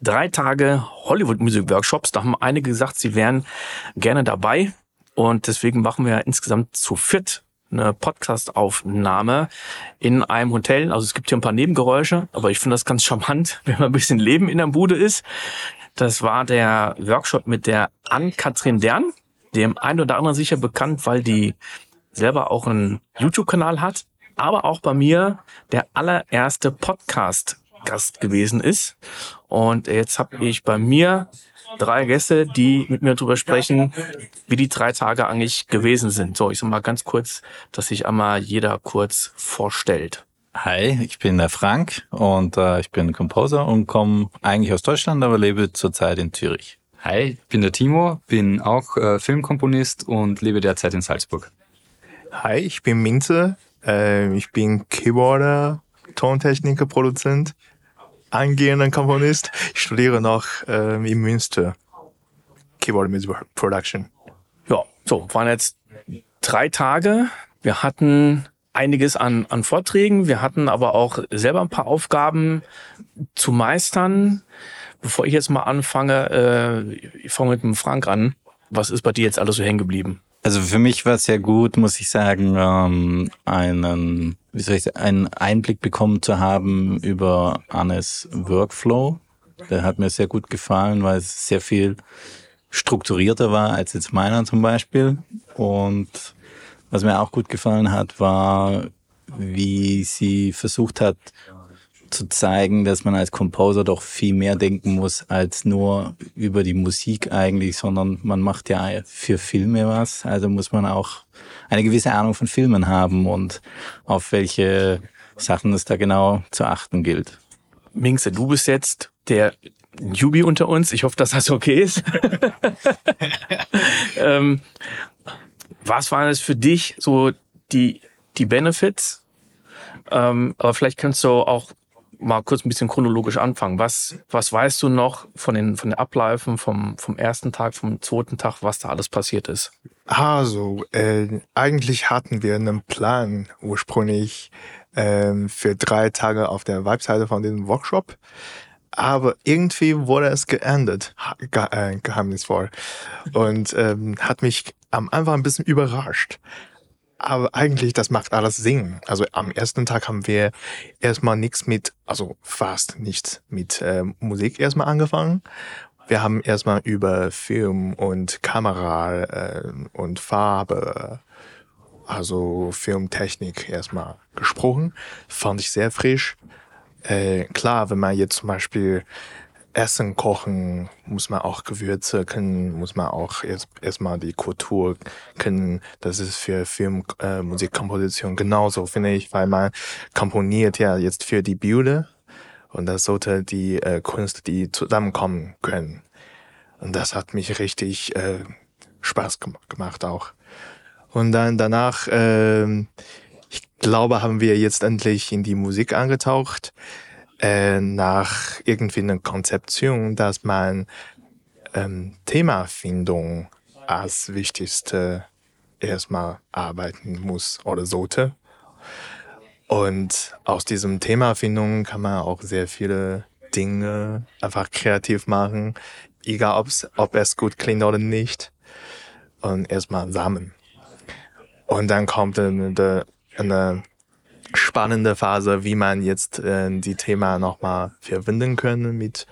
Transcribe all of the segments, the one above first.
drei Tage Hollywood Music Workshops. Da haben einige gesagt, sie wären gerne dabei. Und deswegen machen wir insgesamt zu viert eine Podcast-Aufnahme in einem Hotel. Also es gibt hier ein paar Nebengeräusche, aber ich finde das ganz charmant, wenn man ein bisschen Leben in der Bude ist. Das war der Workshop mit der Ann-Kathrin Dern, dem einen oder anderen sicher bekannt, weil die selber auch einen YouTube-Kanal hat, aber auch bei mir der allererste Podcast-Gast gewesen ist. Und jetzt habe ich bei mir drei Gäste, die mit mir darüber sprechen, wie die drei Tage eigentlich gewesen sind. So, ich sag mal ganz kurz, dass sich einmal jeder kurz vorstellt. Hi, ich bin der Frank und äh, ich bin Composer und komme eigentlich aus Deutschland, aber lebe zurzeit in Zürich. Hi, ich bin der Timo, bin auch äh, Filmkomponist und lebe derzeit in Salzburg. Hi, ich bin Minze, äh, ich bin Keyboarder, Tontechniker, Produzent angehender Komponist. Ich studiere noch ähm, in Münster Keyboard Music Production. Ja, so, waren jetzt drei Tage. Wir hatten einiges an, an Vorträgen. Wir hatten aber auch selber ein paar Aufgaben zu meistern. Bevor ich jetzt mal anfange, äh, ich fange mit dem Frank an. Was ist bei dir jetzt alles so hängen geblieben? Also für mich war es sehr gut, muss ich sagen, ähm, einen, wie soll ich sagen, einen Einblick bekommen zu haben über Annes Workflow. Der hat mir sehr gut gefallen, weil es sehr viel strukturierter war als jetzt meiner zum Beispiel. Und was mir auch gut gefallen hat, war, wie sie versucht hat, zu zeigen, dass man als Composer doch viel mehr denken muss als nur über die Musik eigentlich, sondern man macht ja für Filme was. Also muss man auch eine gewisse Ahnung von Filmen haben und auf welche Sachen es da genau zu achten gilt. Mingse, du bist jetzt der Newbie unter uns. Ich hoffe, dass das okay ist. ähm, was waren es für dich so die, die Benefits? Ähm, aber vielleicht kannst du auch mal kurz ein bisschen chronologisch anfangen. Was, was weißt du noch von den, von den Abläufen vom, vom ersten Tag, vom zweiten Tag, was da alles passiert ist? Also, äh, eigentlich hatten wir einen Plan ursprünglich äh, für drei Tage auf der Webseite von dem Workshop. Aber irgendwie wurde es geändert, ge äh, geheimnisvoll. Und ähm, hat mich am Anfang ein bisschen überrascht. Aber eigentlich, das macht alles Sinn. Also am ersten Tag haben wir erstmal nichts mit, also fast nichts mit äh, Musik erstmal angefangen. Wir haben erstmal über Film und Kamera äh, und Farbe, also Filmtechnik erstmal gesprochen. Fand ich sehr frisch. Äh, klar, wenn man jetzt zum Beispiel Essen kochen, muss man auch Gewürze können, muss man auch erst erstmal die Kultur können. Das ist für Film, äh, Musikkomposition genauso, finde ich, weil man komponiert ja jetzt für die Bilder und das sollte die äh, Kunst, die zusammenkommen können. Und das hat mich richtig äh, Spaß gemacht auch. Und dann danach, äh, ich glaube, haben wir jetzt endlich in die Musik angetaucht äh, nach irgendwie einer Konzeption, dass man ähm, Themafindung als wichtigste erstmal arbeiten muss oder sollte. Und aus diesem Themafindung kann man auch sehr viele Dinge einfach kreativ machen, egal ob's, ob es gut klingt oder nicht. Und erstmal sammeln. Und dann kommt eine, eine spannende Phase, wie man jetzt äh, die Thema nochmal verbinden können mit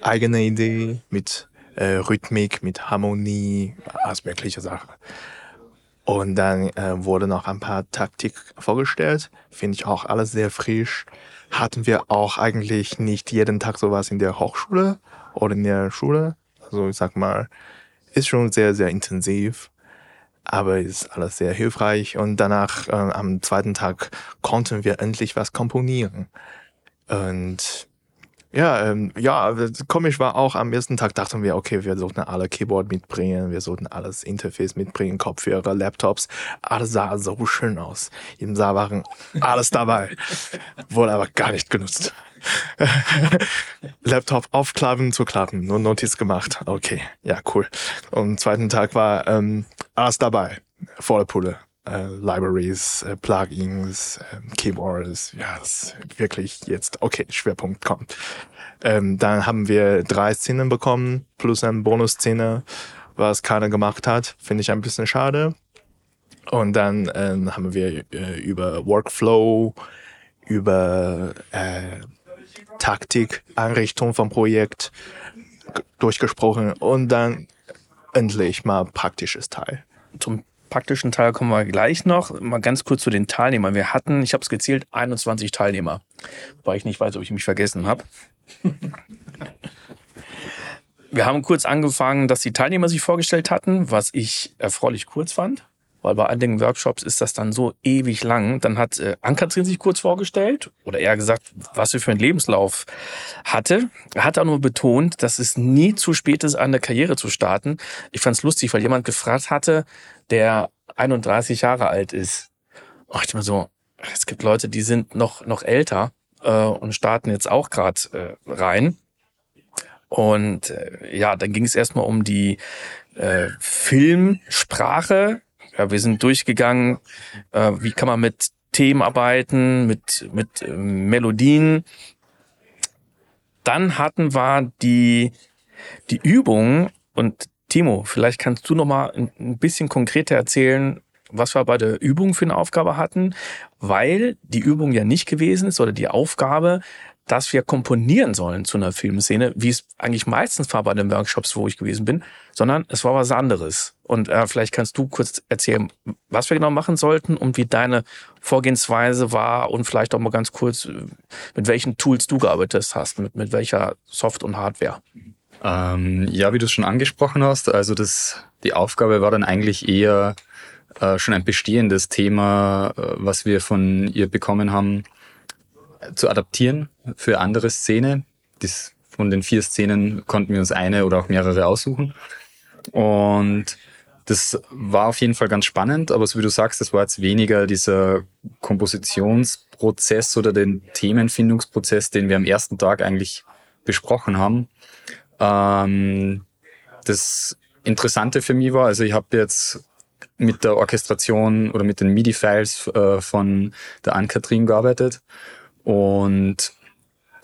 eigener Idee, mit äh, Rhythmik, mit Harmonie, alles mögliche Sachen. Und dann äh, wurde noch ein paar Taktik vorgestellt. Finde ich auch alles sehr frisch. Hatten wir auch eigentlich nicht jeden Tag sowas in der Hochschule oder in der Schule. Also ich sag mal, ist schon sehr, sehr intensiv aber ist alles sehr hilfreich. Und danach, äh, am zweiten Tag, konnten wir endlich was komponieren. Und ja, ähm, ja, komisch war auch, am ersten Tag dachten wir, okay, wir sollten alle Keyboard mitbringen, wir sollten alles Interface mitbringen, Kopfhörer, Laptops. Alles sah so schön aus. Im Saal waren alles dabei. Wurde aber gar nicht genutzt. Laptop aufklappen, zuklappen, nur Notiz gemacht. Okay, ja, cool. Und am zweiten Tag war ähm, alles dabei, volle Pulle. Äh, Libraries, äh, Plugins, äh, Keyboards, ja, das wirklich jetzt, okay, Schwerpunkt kommt. Ähm, dann haben wir drei Szenen bekommen, plus eine Bonusszene, was keiner gemacht hat. Finde ich ein bisschen schade. Und dann ähm, haben wir äh, über Workflow, über äh, Taktik, Einrichtung vom Projekt durchgesprochen und dann endlich mal praktisches Teil. Zum praktischen Teil kommen wir gleich noch. Mal ganz kurz zu den Teilnehmern. Wir hatten, ich habe es gezählt, 21 Teilnehmer, weil ich nicht weiß, ob ich mich vergessen habe. wir haben kurz angefangen, dass die Teilnehmer sich vorgestellt hatten, was ich erfreulich kurz fand weil bei einigen Workshops ist das dann so ewig lang. Dann hat äh, Ankatrin sich kurz vorgestellt oder eher gesagt, was sie für einen Lebenslauf hatte. Er hat auch nur betont, dass es nie zu spät ist, eine Karriere zu starten. Ich fand es lustig, weil jemand gefragt hatte, der 31 Jahre alt ist. Oh, ich mir so, es gibt Leute, die sind noch noch älter äh, und starten jetzt auch gerade äh, rein. Und äh, ja, dann ging es erstmal um die äh, Filmsprache wir sind durchgegangen, äh, wie kann man mit Themen arbeiten, mit, mit äh, Melodien. Dann hatten wir die, die Übung und Timo, vielleicht kannst du noch mal ein bisschen konkreter erzählen, was wir bei der Übung für eine Aufgabe hatten, weil die Übung ja nicht gewesen ist oder die Aufgabe, dass wir komponieren sollen zu einer Filmszene, wie es eigentlich meistens war bei den Workshops, wo ich gewesen bin, sondern es war was anderes. Und äh, vielleicht kannst du kurz erzählen, was wir genau machen sollten und wie deine Vorgehensweise war und vielleicht auch mal ganz kurz, äh, mit welchen Tools du gearbeitet hast, mit, mit welcher Soft- und Hardware. Ähm, ja, wie du es schon angesprochen hast, also das, die Aufgabe war dann eigentlich eher äh, schon ein bestehendes Thema, äh, was wir von ihr bekommen haben, zu adaptieren für andere Szene. Das, von den vier Szenen konnten wir uns eine oder auch mehrere aussuchen. Und das war auf jeden Fall ganz spannend, aber so wie du sagst, das war jetzt weniger dieser Kompositionsprozess oder den Themenfindungsprozess, den wir am ersten Tag eigentlich besprochen haben. Ähm, das Interessante für mich war, also ich habe jetzt mit der Orchestration oder mit den MIDI-Files äh, von der Ann-Kathrin gearbeitet und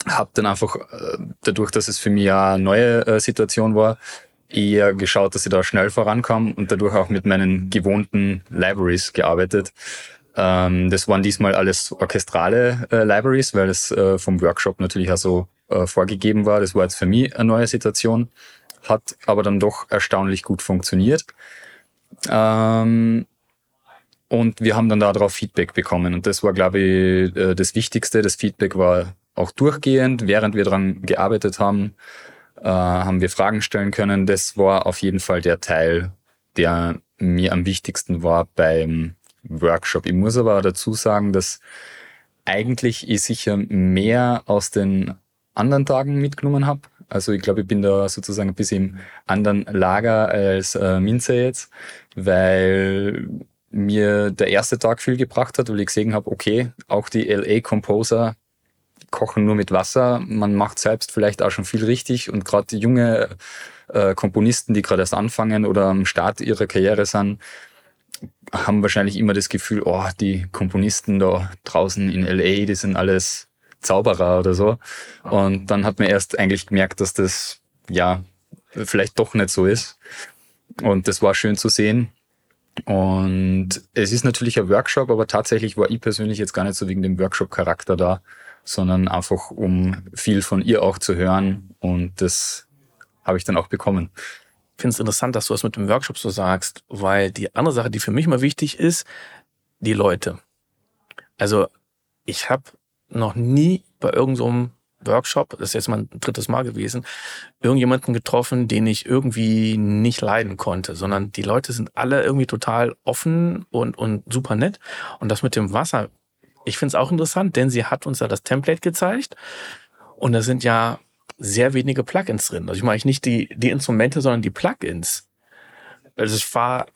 habe dann einfach äh, dadurch, dass es für mich eine neue äh, Situation war, eher geschaut, dass ich da schnell vorankam und dadurch auch mit meinen gewohnten Libraries gearbeitet. Ähm, das waren diesmal alles orchestrale äh, Libraries, weil es vom Workshop natürlich auch so vorgegeben war. Das war jetzt für mich eine neue Situation, hat aber dann doch erstaunlich gut funktioniert. Ähm, und wir haben dann darauf Feedback bekommen. Und das war, glaube ich, äh, das Wichtigste. Das Feedback war auch durchgehend, während wir daran gearbeitet haben, äh, haben wir Fragen stellen können. Das war auf jeden Fall der Teil, der mir am wichtigsten war beim Workshop. Ich muss aber dazu sagen, dass eigentlich ich sicher mehr aus den anderen Tagen mitgenommen habe. Also ich glaube, ich bin da sozusagen ein bisschen im anderen Lager als äh, Minze jetzt, weil mir der erste Tag viel gebracht hat, weil ich gesehen habe, okay, auch die LA Composer kochen nur mit Wasser. Man macht selbst vielleicht auch schon viel richtig und gerade junge äh, Komponisten, die gerade erst anfangen oder am Start ihrer Karriere sind, haben wahrscheinlich immer das Gefühl, oh, die Komponisten da draußen in LA, die sind alles Zauberer oder so. Und dann hat man erst eigentlich gemerkt, dass das ja vielleicht doch nicht so ist. Und das war schön zu sehen. Und es ist natürlich ein Workshop, aber tatsächlich war ich persönlich jetzt gar nicht so wegen dem Workshop-Charakter da, sondern einfach um viel von ihr auch zu hören. Und das habe ich dann auch bekommen. Ich finde es interessant, dass du das mit dem Workshop so sagst, weil die andere Sache, die für mich mal wichtig ist, die Leute. Also ich habe noch nie bei irgendeinem so Workshop, das ist jetzt mein drittes Mal gewesen, irgendjemanden getroffen, den ich irgendwie nicht leiden konnte, sondern die Leute sind alle irgendwie total offen und, und super nett. Und das mit dem Wasser, ich finde es auch interessant, denn sie hat uns ja das Template gezeigt und da sind ja sehr wenige Plugins drin. Also ich meine nicht die, die Instrumente, sondern die Plugins. Also es war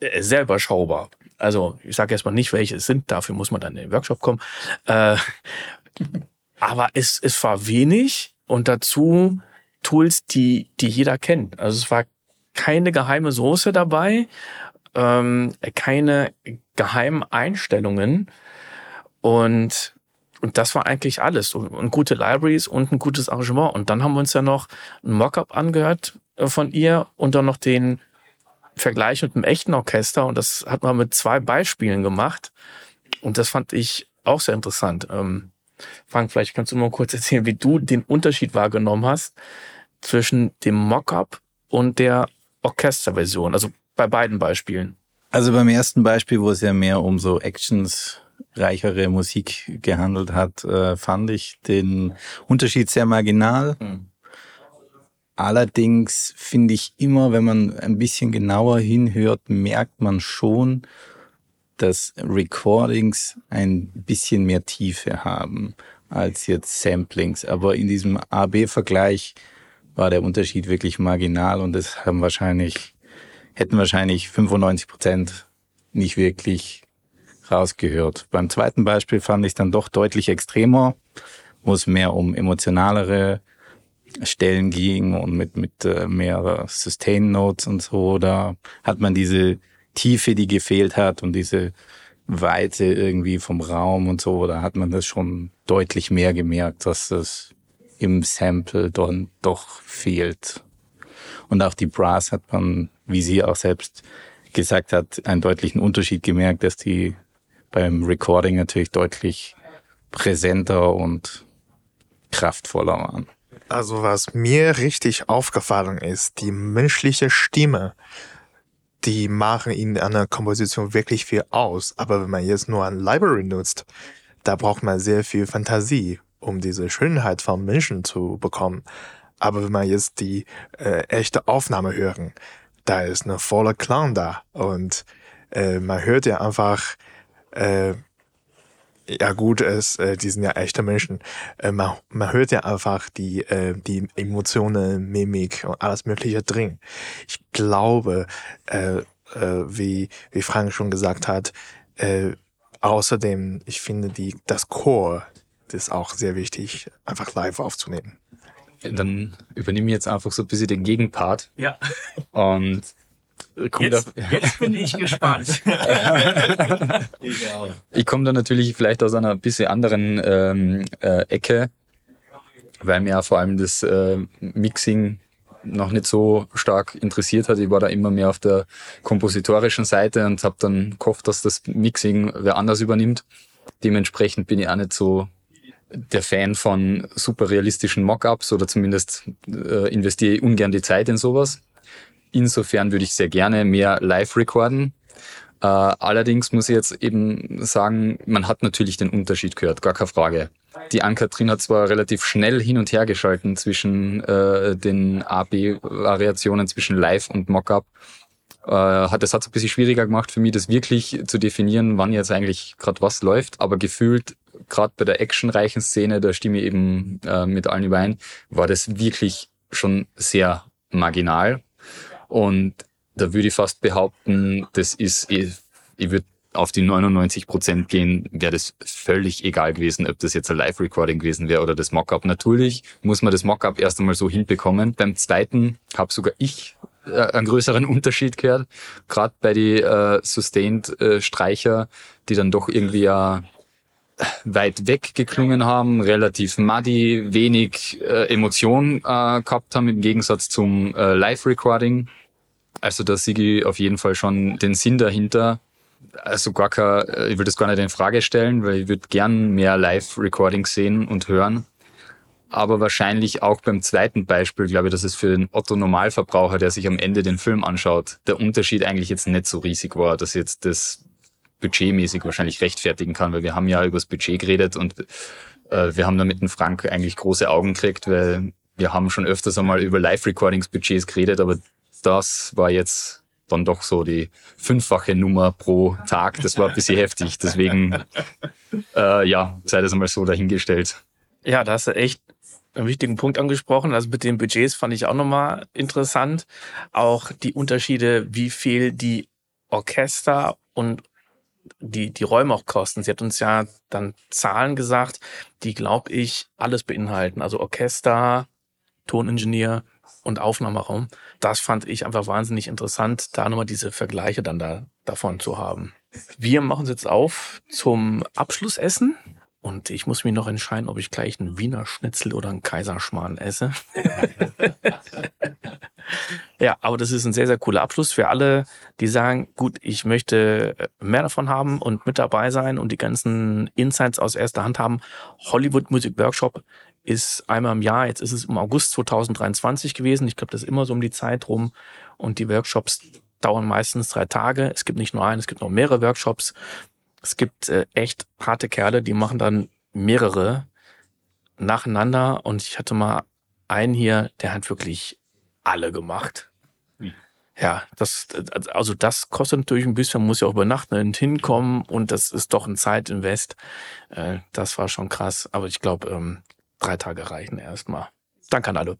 äh, sehr überschaubar. Also ich sage erstmal nicht, welche es sind, dafür muss man dann in den Workshop kommen. Äh, aber es, es war wenig und dazu Tools, die, die jeder kennt. Also es war keine geheime Soße dabei, ähm, keine geheimen Einstellungen und und das war eigentlich alles. Und, und, gute Libraries und ein gutes Arrangement. Und dann haben wir uns ja noch ein Mockup angehört äh, von ihr und dann noch den Vergleich mit einem echten Orchester. Und das hat man mit zwei Beispielen gemacht. Und das fand ich auch sehr interessant. Ähm, Frank, vielleicht kannst du mal kurz erzählen, wie du den Unterschied wahrgenommen hast zwischen dem Mockup und der Orchesterversion. Also bei beiden Beispielen. Also beim ersten Beispiel, wo es ja mehr um so Actions reichere Musik gehandelt hat, äh, fand ich den Unterschied sehr marginal. Mhm. Allerdings finde ich immer, wenn man ein bisschen genauer hinhört, merkt man schon, dass Recordings ein bisschen mehr Tiefe haben als jetzt Samplings. Aber in diesem AB-Vergleich war der Unterschied wirklich marginal und das haben wahrscheinlich, hätten wahrscheinlich 95 Prozent nicht wirklich rausgehört. Beim zweiten Beispiel fand ich dann doch deutlich extremer, wo es mehr um emotionalere Stellen ging und mit, mit äh, mehr Sustain Notes und so. Da hat man diese Tiefe, die gefehlt hat und diese Weite irgendwie vom Raum und so, da hat man das schon deutlich mehr gemerkt, dass das im Sample dann doch fehlt. Und auch die Brass hat man, wie sie auch selbst gesagt hat, einen deutlichen Unterschied gemerkt, dass die beim Recording natürlich deutlich präsenter und kraftvoller waren. Also was mir richtig aufgefallen ist, die menschliche Stimme, die machen in einer Komposition wirklich viel aus. Aber wenn man jetzt nur ein Library nutzt, da braucht man sehr viel Fantasie, um diese Schönheit von Menschen zu bekommen. Aber wenn man jetzt die äh, echte Aufnahme hören, da ist eine volle Klang da und äh, man hört ja einfach äh, ja gut, es, äh, die sind ja echte Menschen. Äh, man, man hört ja einfach die, äh, die Emotionen, Mimik und alles Mögliche drin. Ich glaube, äh, äh, wie, wie Frank schon gesagt hat, äh, außerdem, ich finde die, das Chor ist auch sehr wichtig, einfach live aufzunehmen. Dann übernehme ich jetzt einfach so ein bisschen den Gegenpart. Ja. Und Jetzt, jetzt, bin ich gespannt. ich komme da natürlich vielleicht aus einer bisschen anderen ähm, äh, Ecke, weil mir ja vor allem das äh, Mixing noch nicht so stark interessiert hat. Ich war da immer mehr auf der kompositorischen Seite und habe dann gehofft, dass das Mixing wer anders übernimmt. Dementsprechend bin ich auch nicht so der Fan von super realistischen Mockups oder zumindest äh, investiere ich ungern die Zeit in sowas. Insofern würde ich sehr gerne mehr live recorden. Äh, allerdings muss ich jetzt eben sagen, man hat natürlich den Unterschied gehört, gar keine Frage. Die Ann-Kathrin hat zwar relativ schnell hin und her geschalten zwischen äh, den A-B-Variationen zwischen Live und Mockup. Äh, das hat es ein bisschen schwieriger gemacht für mich, das wirklich zu definieren, wann jetzt eigentlich gerade was läuft. Aber gefühlt, gerade bei der actionreichen Szene, da stimme ich eben äh, mit allen überein, war das wirklich schon sehr marginal. Und da würde ich fast behaupten, das ist, ich, ich würde auf die 99 Prozent gehen, wäre das völlig egal gewesen, ob das jetzt ein Live-Recording gewesen wäre oder das Mockup. Natürlich muss man das Mockup erst einmal so hinbekommen. Beim zweiten habe sogar ich äh, einen größeren Unterschied gehört, gerade bei die äh, Sustained-Streicher, äh, die dann doch irgendwie ja weit weg geklungen haben, relativ muddy, wenig äh, Emotion äh, gehabt haben im Gegensatz zum äh, Live-Recording. Also da sehe ich auf jeden Fall schon den Sinn dahinter. Also gar kein, äh, ich will das gar nicht in Frage stellen, weil ich würde gern mehr Live-Recordings sehen und hören. Aber wahrscheinlich auch beim zweiten Beispiel, glaube ich, dass es für den Otto-Normalverbraucher, der sich am Ende den Film anschaut, der Unterschied eigentlich jetzt nicht so riesig war, dass jetzt das budgetmäßig wahrscheinlich rechtfertigen kann, weil wir haben ja über das Budget geredet und äh, wir haben da mit dem Frank eigentlich große Augen gekriegt, weil wir haben schon öfters einmal über Live-Recordings-Budgets geredet, aber das war jetzt dann doch so die fünffache Nummer pro Tag. Das war ein bisschen heftig. Deswegen, äh, ja, sei das einmal so dahingestellt. Ja, da hast du echt einen wichtigen Punkt angesprochen. Also mit den Budgets fand ich auch nochmal interessant. Auch die Unterschiede, wie viel die Orchester und die, die Räume auch kosten. Sie hat uns ja dann Zahlen gesagt, die, glaube ich, alles beinhalten. Also Orchester, Toningenieur, und Aufnahmeraum. Das fand ich einfach wahnsinnig interessant, da nochmal diese Vergleiche dann da davon zu haben. Wir machen uns jetzt auf zum Abschlussessen. Und ich muss mich noch entscheiden, ob ich gleich einen Wiener Schnitzel oder einen Kaiserschmarrn esse. ja, aber das ist ein sehr, sehr cooler Abschluss für alle, die sagen, gut, ich möchte mehr davon haben und mit dabei sein und die ganzen Insights aus erster Hand haben. Hollywood Music Workshop ist einmal im Jahr, jetzt ist es im August 2023 gewesen. Ich glaube, das ist immer so um die Zeit rum. Und die Workshops dauern meistens drei Tage. Es gibt nicht nur einen, es gibt noch mehrere Workshops. Es gibt äh, echt harte Kerle, die machen dann mehrere nacheinander. Und ich hatte mal einen hier, der hat wirklich alle gemacht. Ja, das, also das kostet natürlich ein bisschen, man muss ja auch übernachten und hinkommen und das ist doch ein Zeitinvest. Äh, das war schon krass, aber ich glaube, ähm, drei Tage reichen erstmal. Danke an alle.